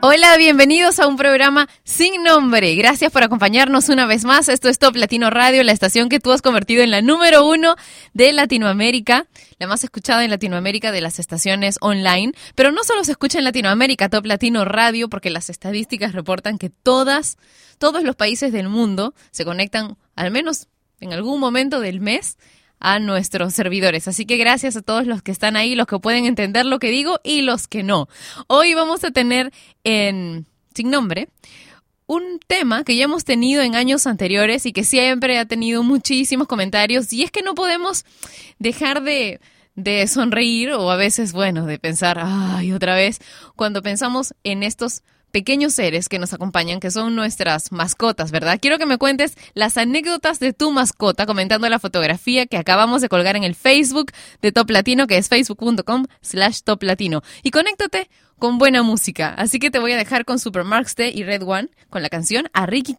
Hola, bienvenidos a un programa sin nombre. Gracias por acompañarnos una vez más. Esto es Top Latino Radio, la estación que tú has convertido en la número uno de Latinoamérica, la más escuchada en Latinoamérica de las estaciones online. Pero no solo se escucha en Latinoamérica Top Latino Radio, porque las estadísticas reportan que todas, todos los países del mundo se conectan al menos en algún momento del mes a nuestros servidores. Así que gracias a todos los que están ahí, los que pueden entender lo que digo y los que no. Hoy vamos a tener en Sin Nombre un tema que ya hemos tenido en años anteriores y que siempre ha tenido muchísimos comentarios y es que no podemos dejar de de sonreír o a veces, bueno, de pensar, ay, otra vez, cuando pensamos en estos pequeños seres que nos acompañan, que son nuestras mascotas, ¿verdad? Quiero que me cuentes las anécdotas de tu mascota comentando la fotografía que acabamos de colgar en el Facebook de Top Latino, que es facebook.com slash Top Latino. Y conéctate con buena música. Así que te voy a dejar con Super Marks Day y Red One con la canción A. Ricky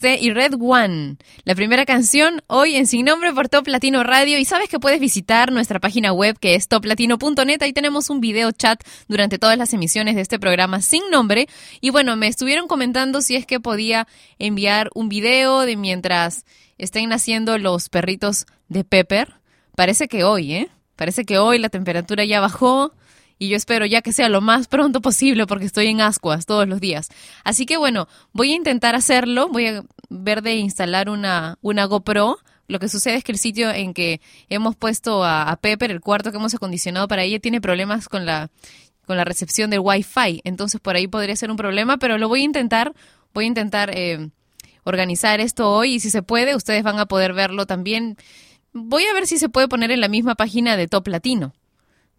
T y Red One. La primera canción hoy en Sin Nombre por Top Latino Radio. Y sabes que puedes visitar nuestra página web que es toplatino.net. Ahí tenemos un video chat durante todas las emisiones de este programa Sin Nombre. Y bueno, me estuvieron comentando si es que podía enviar un video de mientras estén naciendo los perritos de Pepper. Parece que hoy, ¿eh? Parece que hoy la temperatura ya bajó y yo espero ya que sea lo más pronto posible porque estoy en ascuas todos los días. Así que bueno, voy a intentar hacerlo, voy a ver de instalar una, una GoPro. Lo que sucede es que el sitio en que hemos puesto a, Pepper, el cuarto que hemos acondicionado para ella, tiene problemas con la, con la recepción del Wi-Fi. Entonces por ahí podría ser un problema, pero lo voy a intentar. Voy a intentar eh, organizar esto hoy y si se puede, ustedes van a poder verlo también. Voy a ver si se puede poner en la misma página de Top Latino.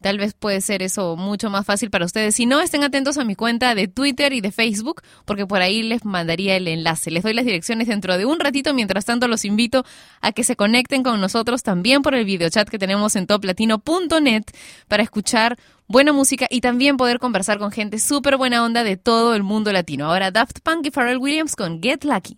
Tal vez puede ser eso mucho más fácil para ustedes. Si no, estén atentos a mi cuenta de Twitter y de Facebook, porque por ahí les mandaría el enlace. Les doy las direcciones dentro de un ratito. Mientras tanto, los invito a que se conecten con nosotros también por el videochat que tenemos en toplatino.net para escuchar buena música y también poder conversar con gente súper buena onda de todo el mundo latino. Ahora Daft Punk y Pharrell Williams con Get Lucky.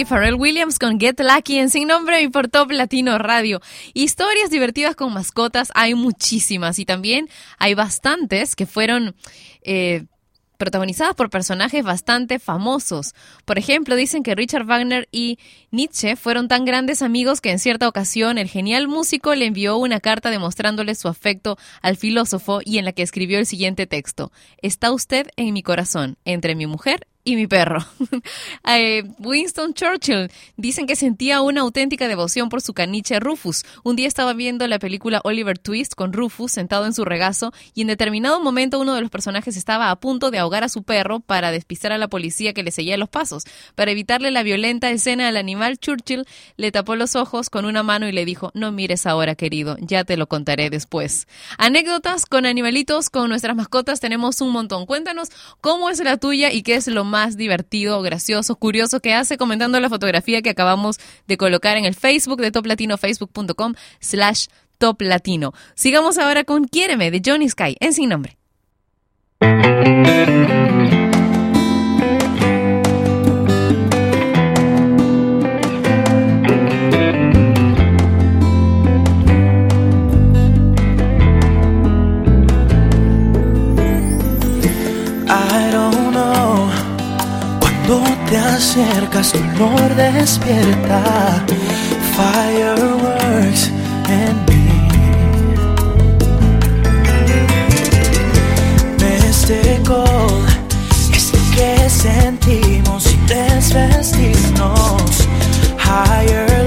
Y Pharrell Williams con Get Lucky en Sin Nombre y por Top Latino Radio. Historias divertidas con mascotas hay muchísimas y también hay bastantes que fueron... Eh, protagonizadas por personajes bastante famosos. Por ejemplo, dicen que Richard Wagner y Nietzsche fueron tan grandes amigos que en cierta ocasión el genial músico le envió una carta demostrándole su afecto al filósofo y en la que escribió el siguiente texto. Está usted en mi corazón, entre mi mujer y mi perro. Eh, Winston Churchill dicen que sentía una auténtica devoción por su caniche Rufus. Un día estaba viendo la película Oliver Twist con Rufus sentado en su regazo y en determinado momento uno de los personajes estaba a punto de ahogar a su perro para despistar a la policía que le seguía los pasos. Para evitarle la violenta escena al animal, Churchill le tapó los ojos con una mano y le dijo, no mires ahora, querido, ya te lo contaré después. Anécdotas con animalitos, con nuestras mascotas tenemos un montón. Cuéntanos cómo es la tuya y qué es lo más divertido, gracioso, curioso que hace comentando la fotografía que acabamos de colocar en el Facebook de Top Latino, facebook.com slash Top Latino. Sigamos ahora con Quiéreme de Johnny Sky en Sin Nombre. Te acercas, tu olor despierta fireworks en mí. Cold es que sentimos y desvestirnos. Higher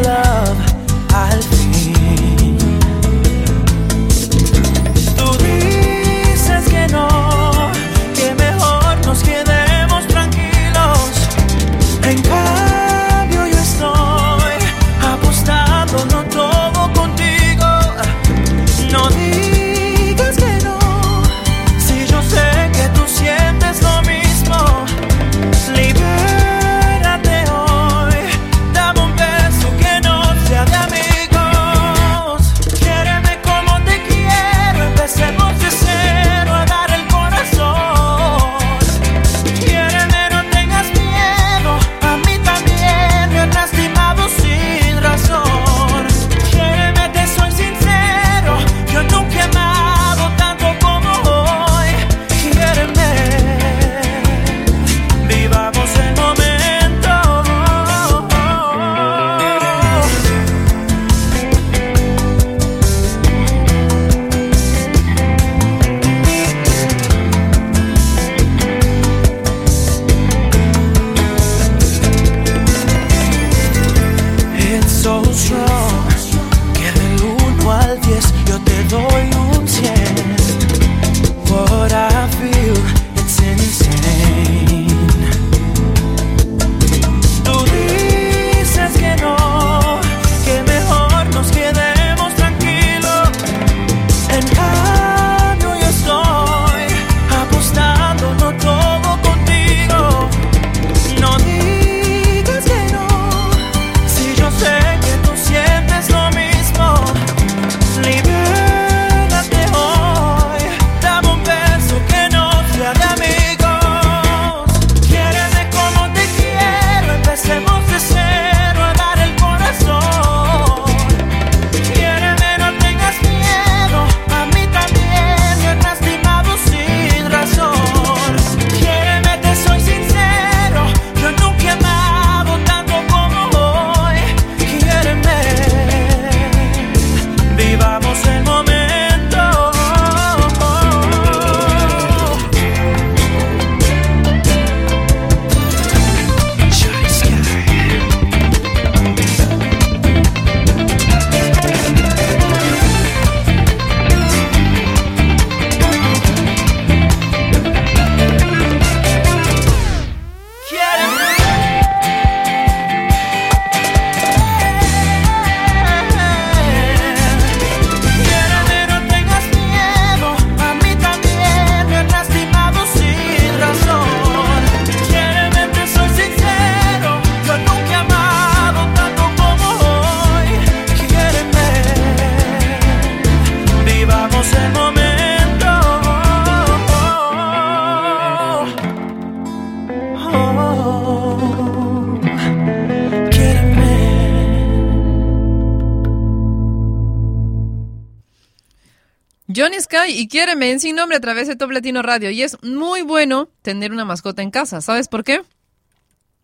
Sky y Quiéreme en Sin Nombre a través de Top Latino Radio. Y es muy bueno tener una mascota en casa. ¿Sabes por qué?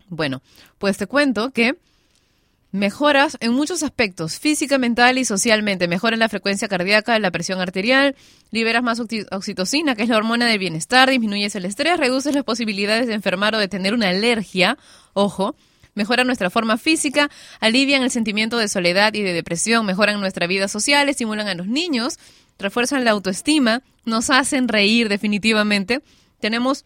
Bueno, pues te cuento que mejoras en muchos aspectos, física, mental y socialmente. Mejoran la frecuencia cardíaca, la presión arterial, liberas más oxi- oxitocina, que es la hormona del bienestar, disminuyes el estrés, reduces las posibilidades de enfermar o de tener una alergia. Ojo. Mejoran nuestra forma física, alivian el sentimiento de soledad y de depresión, mejoran nuestra vida social, estimulan a los niños, refuerzan la autoestima, nos hacen reír definitivamente. Tenemos,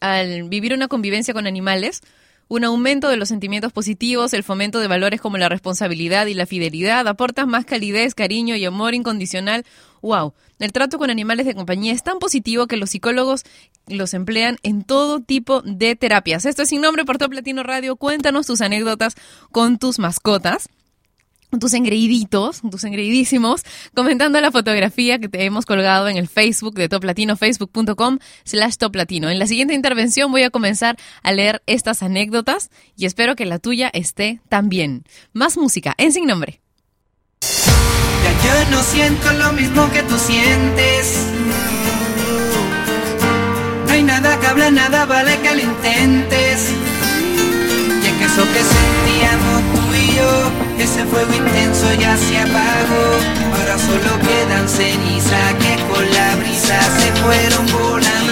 al vivir una convivencia con animales, un aumento de los sentimientos positivos, el fomento de valores como la responsabilidad y la fidelidad, aportan más calidez, cariño y amor incondicional. ¡Wow! El trato con animales de compañía es tan positivo que los psicólogos los emplean en todo tipo de terapias. Esto es Sin Nombre por Top Radio. Cuéntanos tus anécdotas con tus mascotas tus engreiditos, tus engreidísimos, comentando la fotografía que te hemos colgado en el Facebook de Top Latino, facebook.com slash Top Latino. En la siguiente intervención voy a comenzar a leer estas anécdotas y espero que la tuya esté también. Más música en Sin Nombre. Ya yo no siento lo mismo que tú sientes. No hay nada que hable, nada vale que lo intentes. Y que eso que sentíamos ese fuego intenso ya se apagó. Ahora solo quedan cenizas que con la brisa se fueron volando.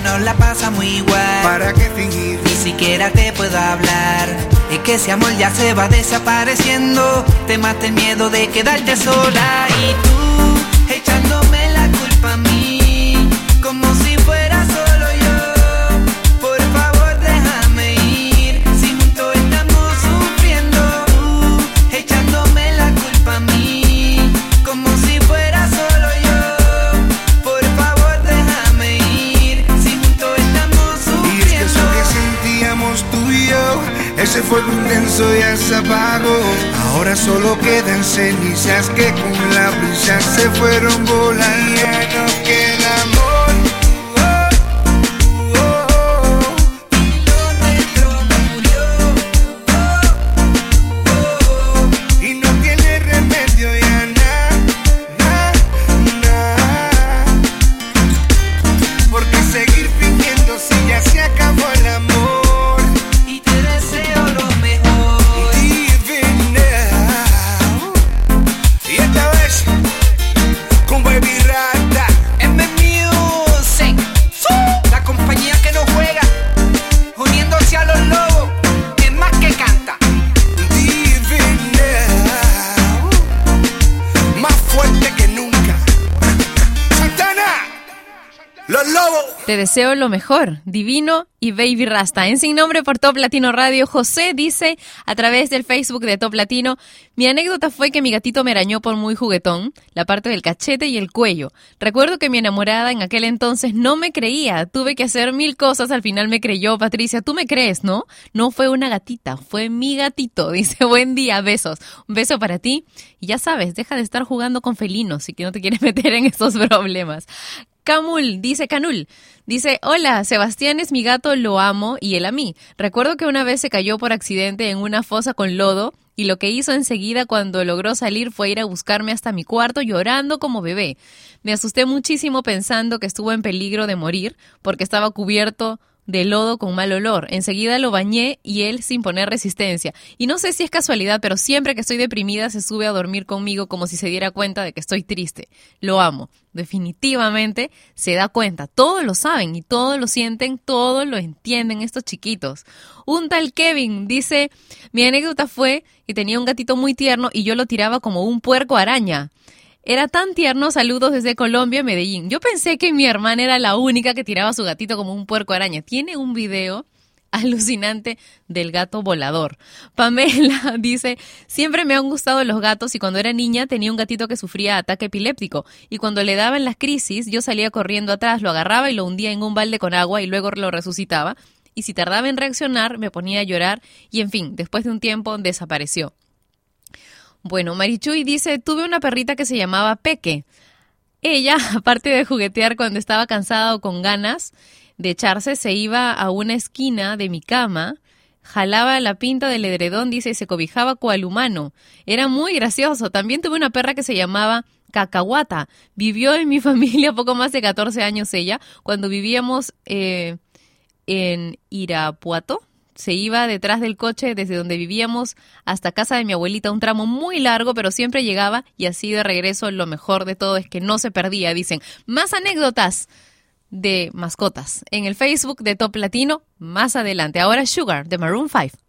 No la pasa muy igual. ¿Para qué fingir? Ni siquiera te puedo hablar. Es que ese amor ya se va desapareciendo. Te mata el miedo de quedarte sola. Y tú ese fuego intenso ya se apagó. Ahora solo quedan cenizas que con la brisa se fueron volando. Deseo lo mejor, divino y baby rasta. En sin nombre por Top Latino Radio, José dice a través del Facebook de Top Latino, mi anécdota fue que mi gatito me arañó por muy juguetón, la parte del cachete y el cuello. Recuerdo que mi enamorada en aquel entonces no me creía, tuve que hacer mil cosas, al final me creyó. Patricia, tú me crees, ¿no? No fue una gatita, fue mi gatito. Dice, buen día, besos. Un beso para ti. Y ya sabes, deja de estar jugando con felinos y que no te quieres meter en esos problemas. Camul, dice Canul, dice, hola, Sebastián es mi gato, lo amo y él a mí. Recuerdo que una vez se cayó por accidente en una fosa con lodo y lo que hizo enseguida cuando logró salir fue ir a buscarme hasta mi cuarto llorando como bebé. Me asusté muchísimo pensando que estuvo en peligro de morir porque estaba cubierto de lodo con mal olor. Enseguida lo bañé y él sin poner resistencia. Y no sé si es casualidad, pero siempre que estoy deprimida se sube a dormir conmigo como si se diera cuenta de que estoy triste. Lo amo. Definitivamente se da cuenta. Todos lo saben y todos lo sienten, todos lo entienden estos chiquitos. Un tal Kevin dice, mi anécdota fue que tenía un gatito muy tierno y yo lo tiraba como un puerco araña. Era tan tierno, saludos desde Colombia, Medellín. Yo pensé que mi hermana era la única que tiraba a su gatito como un puerco araña. Tiene un video alucinante del gato volador. Pamela dice, siempre me han gustado los gatos y cuando era niña tenía un gatito que sufría ataque epiléptico y cuando le daban las crisis yo salía corriendo atrás, lo agarraba y lo hundía en un balde con agua y luego lo resucitaba y si tardaba en reaccionar me ponía a llorar y en fin, después de un tiempo desapareció. Bueno, Marichuy dice, tuve una perrita que se llamaba Peque. Ella, aparte de juguetear cuando estaba cansada o con ganas de echarse, se iba a una esquina de mi cama, jalaba la pinta del edredón, dice, y se cobijaba cual humano. Era muy gracioso. También tuve una perra que se llamaba Cacahuata. Vivió en mi familia poco más de 14 años ella, cuando vivíamos eh, en Irapuato, se iba detrás del coche desde donde vivíamos hasta casa de mi abuelita, un tramo muy largo, pero siempre llegaba y así de regreso lo mejor de todo es que no se perdía. Dicen, más anécdotas de mascotas en el Facebook de Top Latino más adelante. Ahora Sugar de Maroon 5.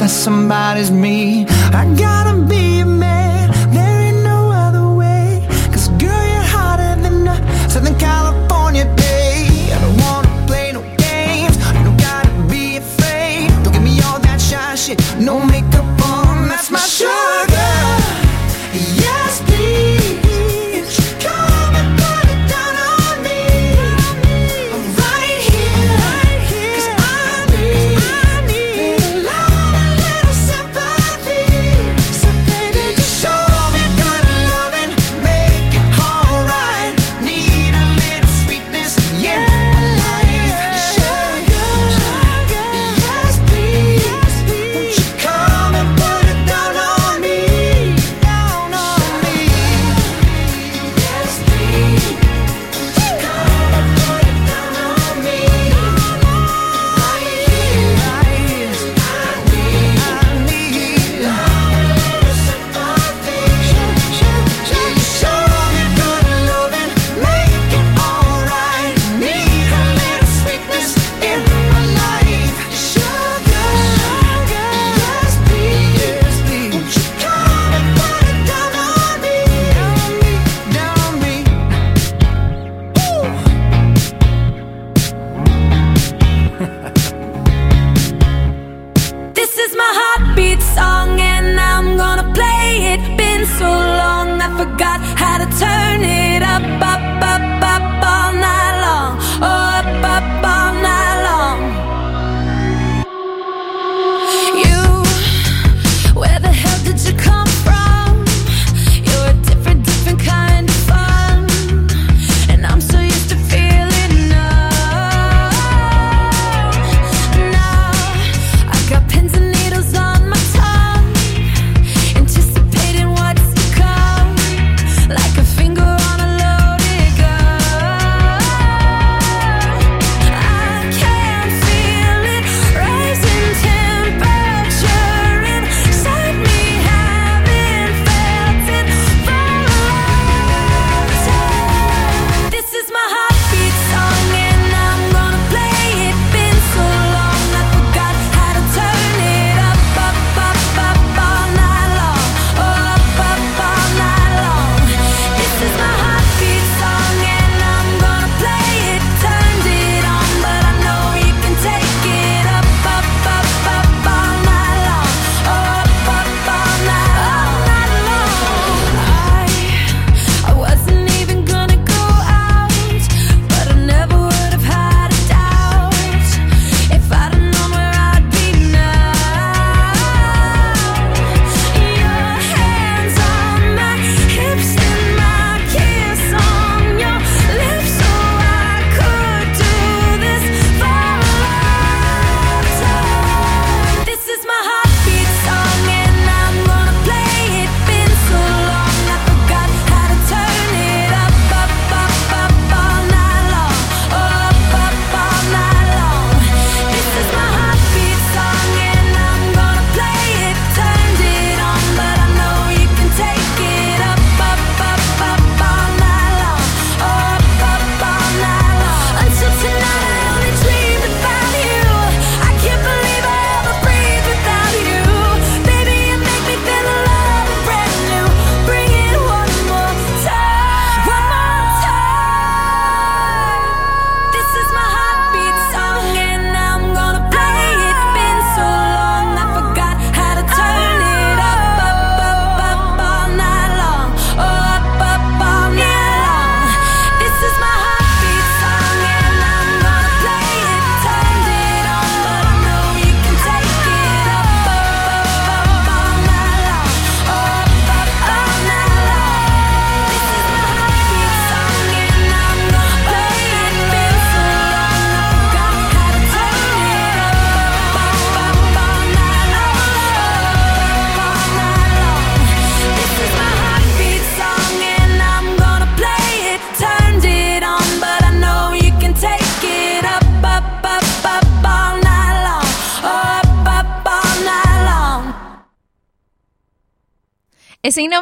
That somebody's me. I gotta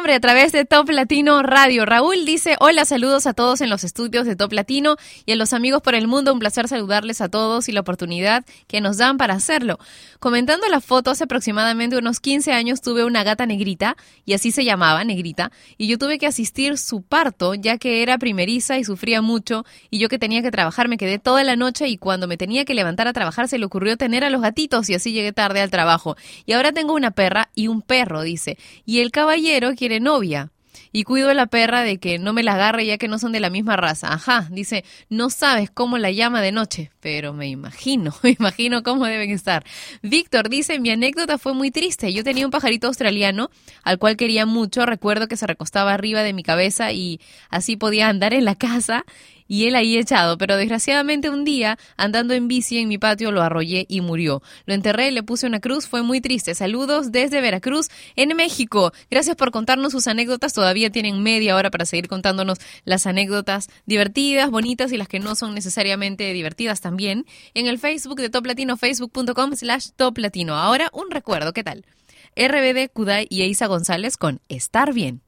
A través de Top Latino Radio. Raúl dice, hola, saludos a todos en los estudios de Top Latino y a los amigos por el mundo. Un placer saludarles a todos y la oportunidad que nos dan para hacerlo. Comentando la foto, hace aproximadamente unos 15 años tuve una gata negrita, y así se llamaba, negrita, y yo tuve que asistir su parto, ya que era primeriza y sufría mucho, y yo que tenía que trabajar me quedé toda la noche y cuando me tenía que levantar a trabajar se le ocurrió tener a los gatitos y así llegué tarde al trabajo. Y ahora tengo una perra y un perro, dice. Y el caballero quiere novia. Y cuido a la perra de que no me la agarre ya que no son de la misma raza. Ajá, dice, no sabes cómo la llama de noche, pero me imagino, me imagino cómo deben estar. Víctor dice, mi anécdota fue muy triste. Yo tenía un pajarito australiano al cual quería mucho. Recuerdo que se recostaba arriba de mi cabeza y así podía andar en la casa y él ahí echado, pero desgraciadamente un día, andando en bici en mi patio, lo arrollé y murió. Lo enterré, le puse una cruz, fue muy triste. Saludos desde Veracruz, en México. Gracias por contarnos sus anécdotas. Todavía tienen media hora para seguir contándonos las anécdotas divertidas, bonitas y las que no son necesariamente divertidas también. En el Facebook de Top Latino, facebook.com slash Top Latino. Ahora un recuerdo, ¿qué tal? RBD, Kudai y Eisa González con Estar Bien.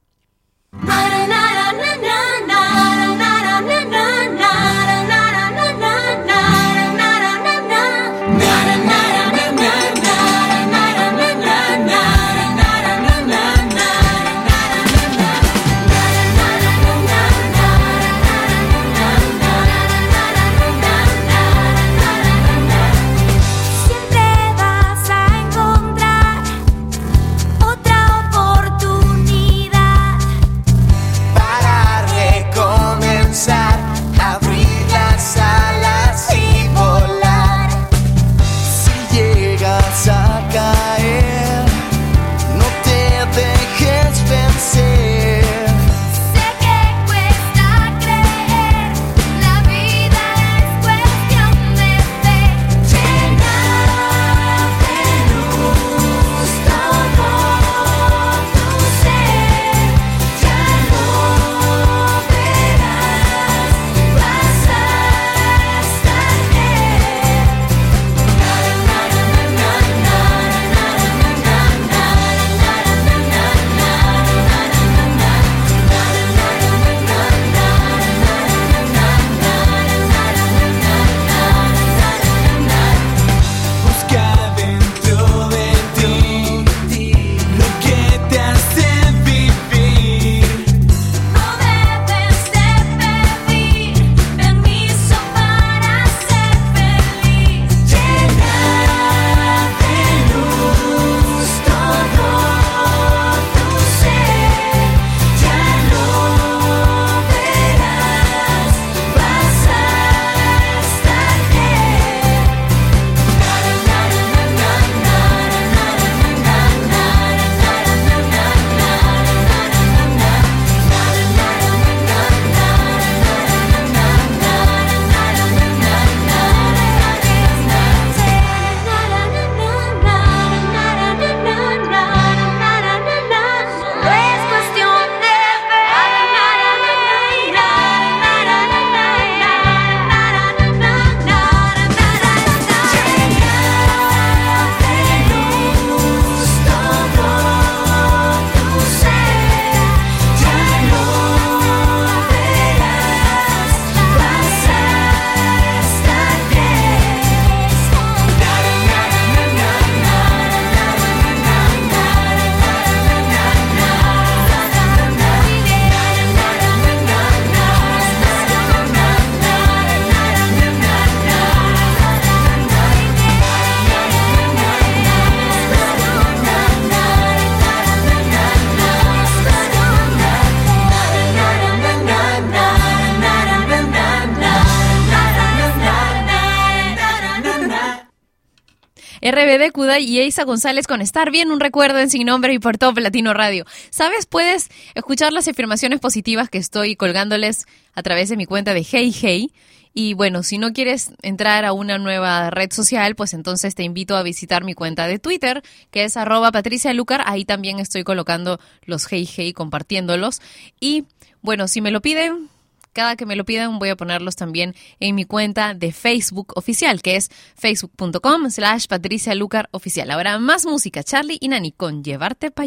RBD, Kudai y Eisa González con Estar Bien, un recuerdo en Sin Nombre y por Top Latino Radio. ¿Sabes? Puedes escuchar las afirmaciones positivas que estoy colgándoles a través de mi cuenta de Hey Hey. Y bueno, si no quieres entrar a una nueva red social, pues entonces te invito a visitar mi cuenta de Twitter, que es arroba Patricia Lucar. Ahí también estoy colocando los Hey Hey, compartiéndolos. Y bueno, si me lo piden, cada que me lo pidan voy a ponerlos también en mi cuenta de Facebook oficial, que es facebook.com slash Patricia Lucar oficial. Ahora más música, Charlie y Nani con Llevarte para.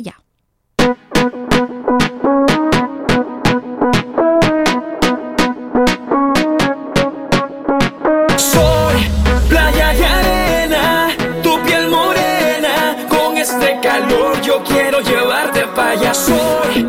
Soy playa y arena, tu piel morena. Con este calor yo quiero llevarte para allá. Soy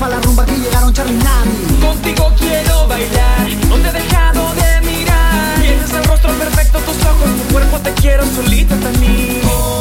para la rumba que llegaron Charlie y Nani. Contigo quiero bailar, no te he dejado de mirar. Tienes el rostro perfecto, tus ojos, tu cuerpo, te quiero solita también.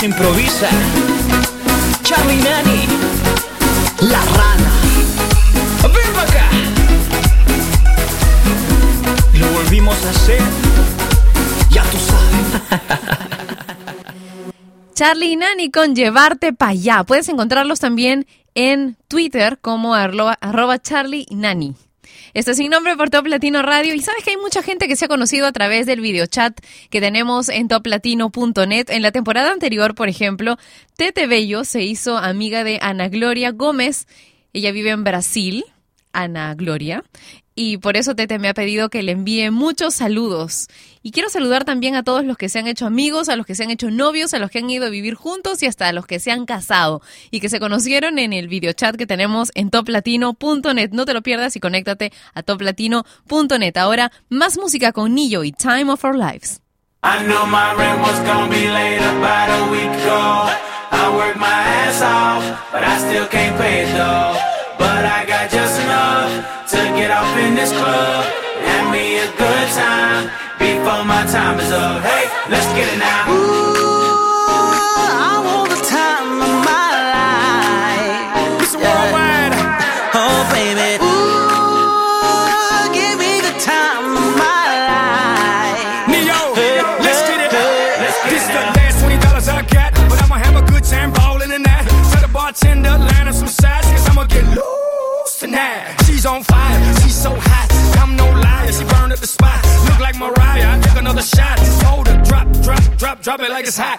Se improvisa. Charlie Nani, La rana. ven para acá. Lo volvimos a hacer. Ya tú sabes. Charlie y Nani con Llevarte Pa' allá. Puedes encontrarlos también en Twitter como arroba, Charlie Nani. Esto es sin nombre por Top Latino Radio. Y sabes que hay mucha gente que se ha conocido a través del videochat que tenemos en toplatino.net. En la temporada anterior, por ejemplo, Tete Bello se hizo amiga de Ana Gloria Gómez. Ella vive en Brasil, Ana Gloria. Y por eso Tete me ha pedido que le envíe muchos saludos. Y quiero saludar también a todos los que se han hecho amigos, a los que se han hecho novios, a los que han ido a vivir juntos y hasta a los que se han casado y que se conocieron en el videochat que tenemos en toplatino.net. No te lo pierdas y conéctate a toplatino.net. Ahora, más música con Nillo y Time of Our Lives. I knew my rent was gonna be late about a week ago. I worked my ass off, but I still can't pay it though. But I got just enough to get off in this club. Have me a good time before my time is up. Hey, let's get it now. Vegas hat.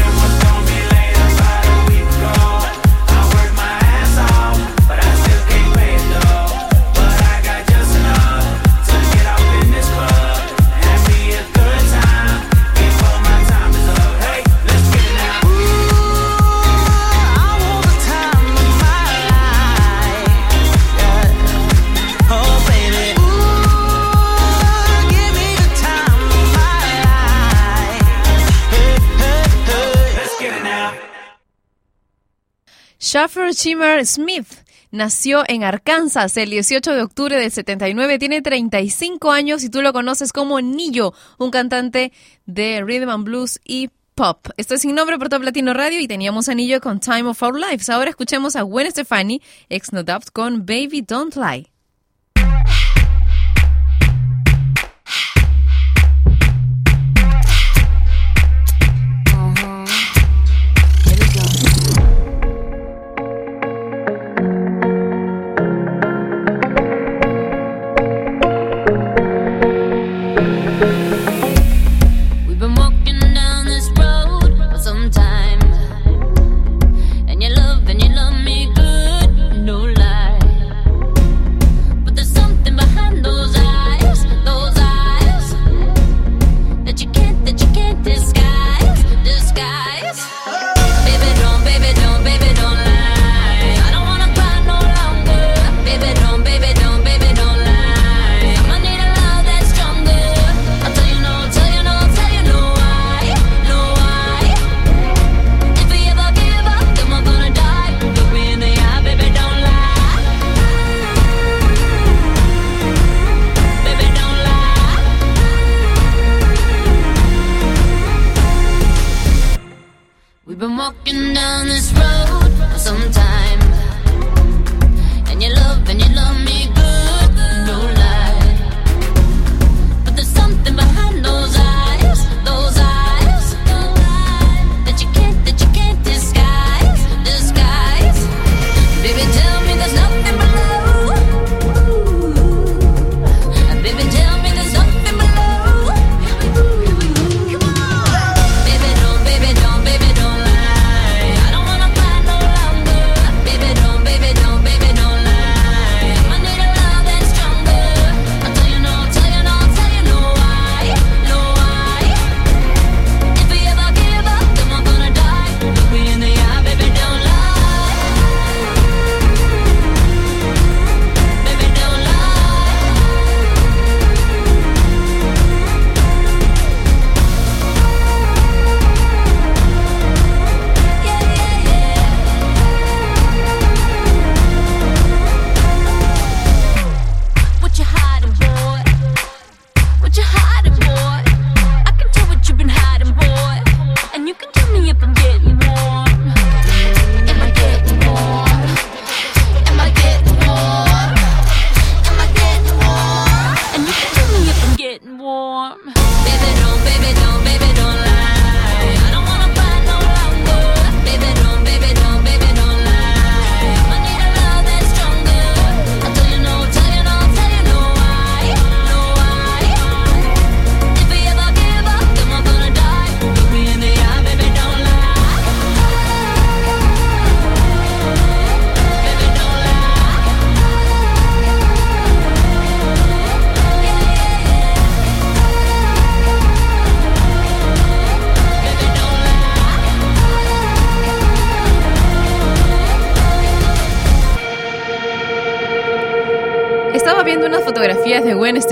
Shaffer Shimmer Smith. Nació en Arkansas el 18 de octubre del 79, tiene 35 años y tú lo conoces como Nillo, un cantante de rhythm and blues y pop. Esto sin nombre por Top Latino Radio y teníamos Anillo con Time of Our Lives. Ahora escuchemos a Gwen Stefani, ex No Doubt, con Baby Don't Lie.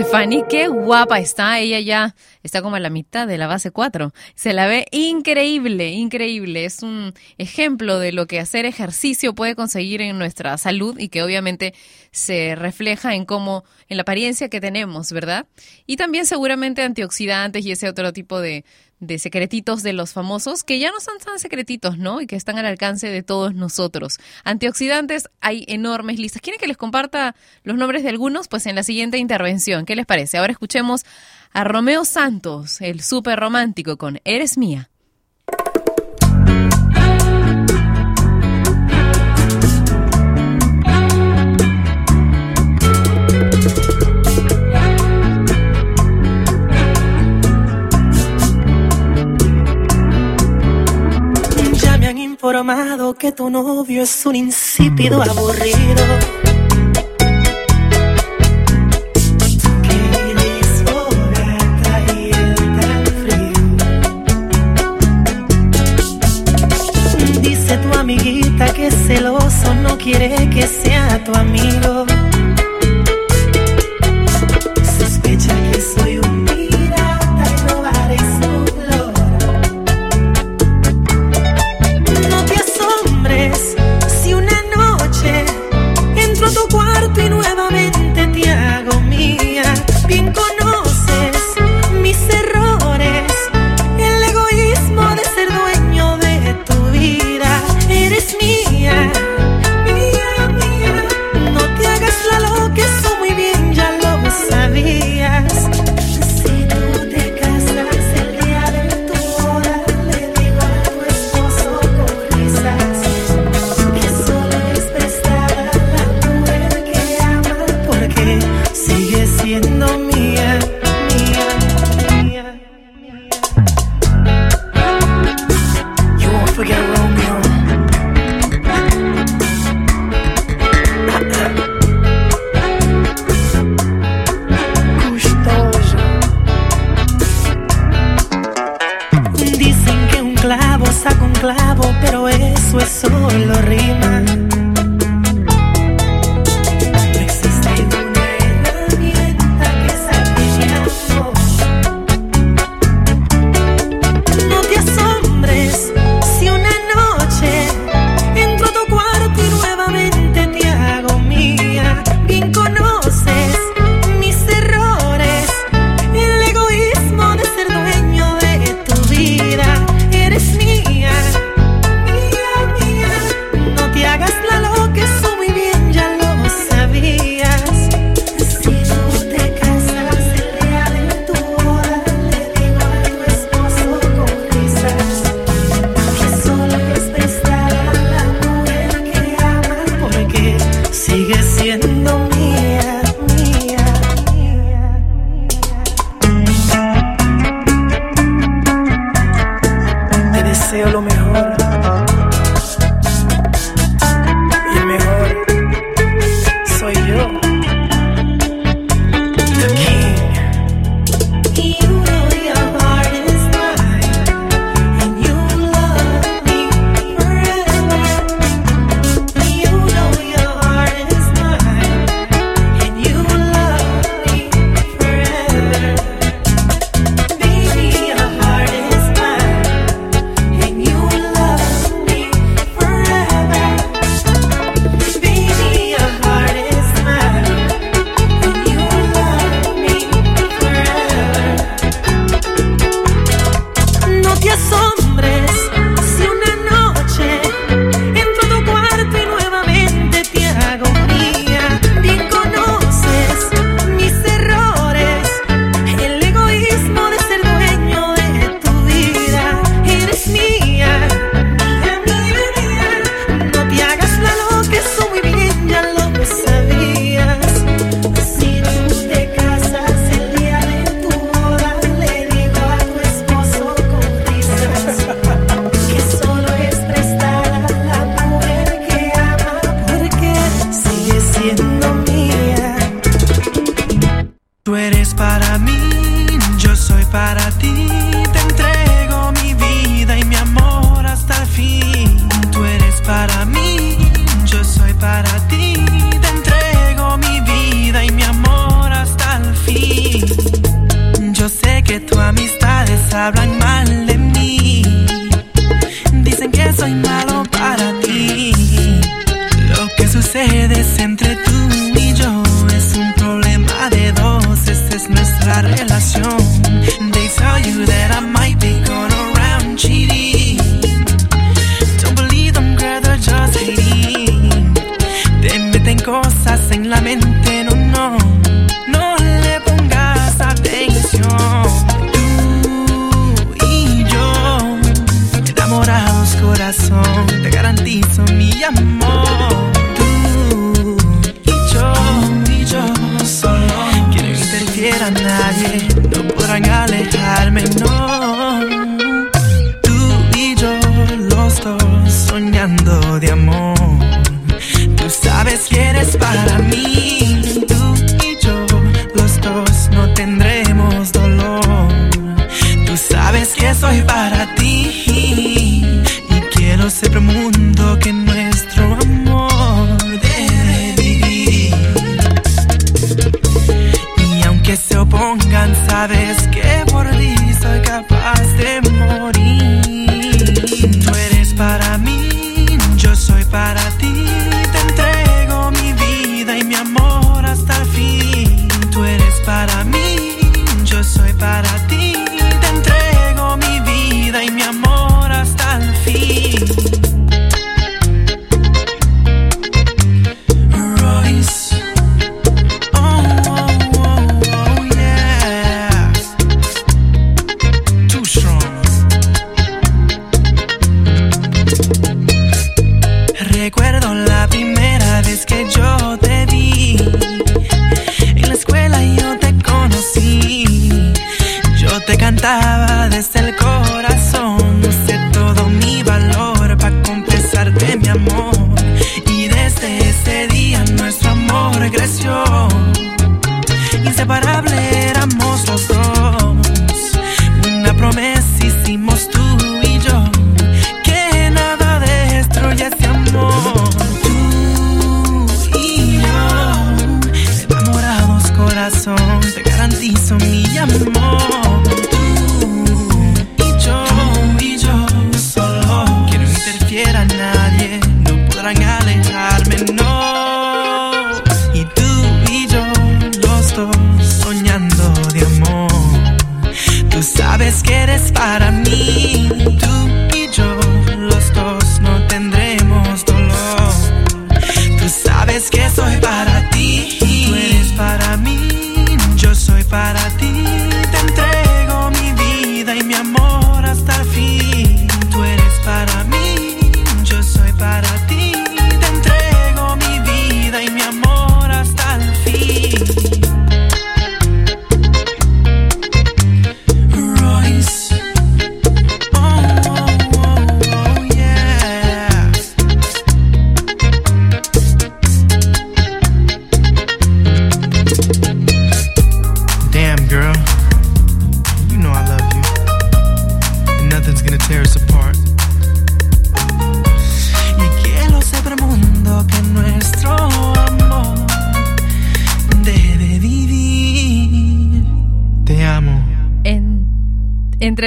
Stefani. Qué guapa está. Ella ya está como a la mitad de la base 4. Se la ve increíble, increíble. Es un ejemplo de lo que hacer ejercicio puede conseguir en nuestra salud y que obviamente se refleja en cómo, en la apariencia que tenemos, ¿verdad? Y también seguramente antioxidantes y ese otro tipo de, de secretitos de los famosos que ya no son tan secretitos, ¿no? Y que están al alcance de todos nosotros. Antioxidantes hay enormes listas. ¿Quieren que les comparta los nombres de algunos? Pues en la siguiente intervención. ¿Qué les parece? Ahora escuchemos a Romeo Santos, el súper romántico con Eres mía. Informado que tu novio es un insípido aburrido.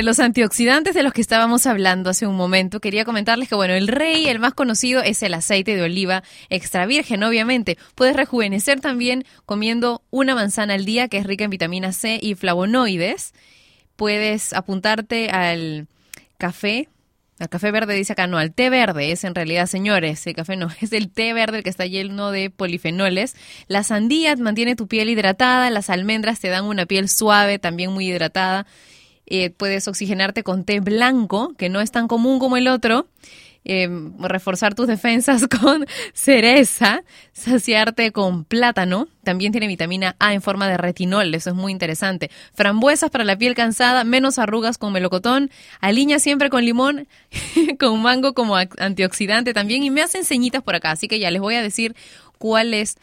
Los antioxidantes de los que estábamos hablando hace un momento, quería comentarles que, bueno, el rey, el más conocido, es el aceite de oliva extra virgen, obviamente. Puedes rejuvenecer también comiendo una manzana al día, que es rica en vitamina C y flavonoides. Puedes apuntarte al café. Al café verde dice acá, no, al té verde es en realidad, señores, el café no, es el té verde el que está lleno de polifenoles. La sandía mantiene tu piel hidratada, las almendras te dan una piel suave, también muy hidratada. Eh, puedes oxigenarte con té blanco, que no es tan común como el otro. Eh, reforzar tus defensas con cereza, saciarte con plátano, también tiene vitamina A en forma de retinol, eso es muy interesante. Frambuesas para la piel cansada, menos arrugas con melocotón, aliña siempre con limón, con mango como antioxidante también y me hacen ceñitas por acá, así que ya les voy a decir cuál es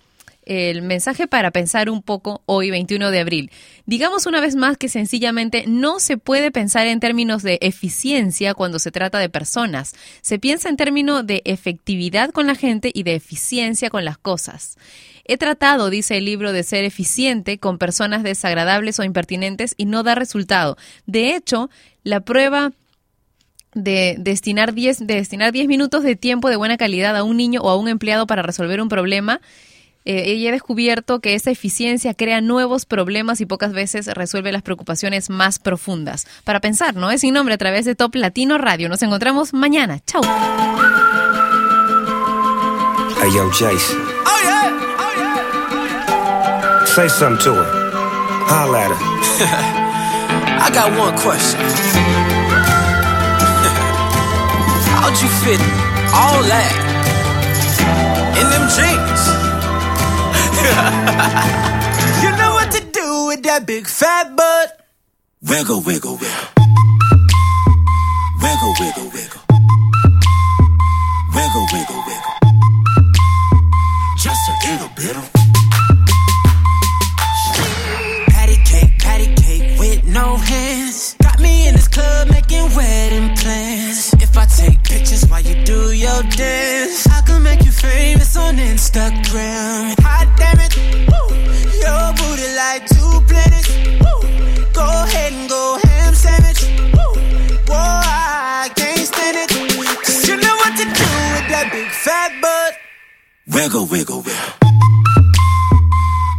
el mensaje para pensar un poco hoy, 21 de abril. Digamos una vez más que sencillamente no se puede pensar en términos de eficiencia cuando se trata de personas. Se piensa en términos de efectividad con la gente y de eficiencia con las cosas. He tratado, dice el libro, de ser eficiente con personas desagradables o impertinentes y no da resultado. De hecho, la prueba de destinar 10 de destinar 10 minutos de tiempo de buena calidad a un niño o a un empleado para resolver un problema eh, ella ha descubierto que esa eficiencia crea nuevos problemas y pocas veces resuelve las preocupaciones más profundas. Para pensar, ¿no? Es sin nombre a través de Top Latino Radio. Nos encontramos mañana. Chao. Hey, yo, Jason. Oh yeah. Say something to her. Holla at her. I got one question. How'd you fit all that in them jeans? you know what to do with that big fat butt. Wiggle, wiggle, wiggle. Wiggle, wiggle, wiggle. Wiggle, wiggle, wiggle. Just a little bit of. Patty cake, patty cake with no hands. Got me in this club making wedding plans. If I take pictures while you do your dance, famous on Instagram. Hot damn it, woo. your booty like two planets. Woo. Go ahead and go ham sandwich. Woo. Whoa, I can't stand it. 'Cause you know what to do with that big fat butt. Wiggle, wiggle, wiggle.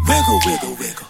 Wiggle, wiggle, wiggle. Wiggle,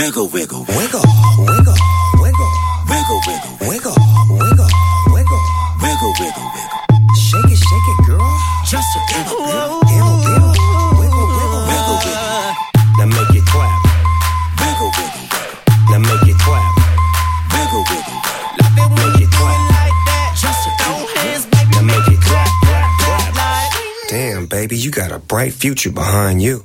Wiggle, wiggle, Wiggle, wiggle, wiggle, wiggle, wiggle, wiggle, wiggle, wiggle. wiggle, wiggle, wiggle. Shake it, shake it, girl. Just a little bit. Wiggle, wiggle, wiggle, wiggle. Wiggle, wiggle, Now make it clap. wiggle, wiggle, wiggle. Now make it clap. Wiggle, wiggle, wiggle. Make it clap. Just a throw hands, baby. Now make it clap, clap, clap. Damn, baby, you got a bright future behind you.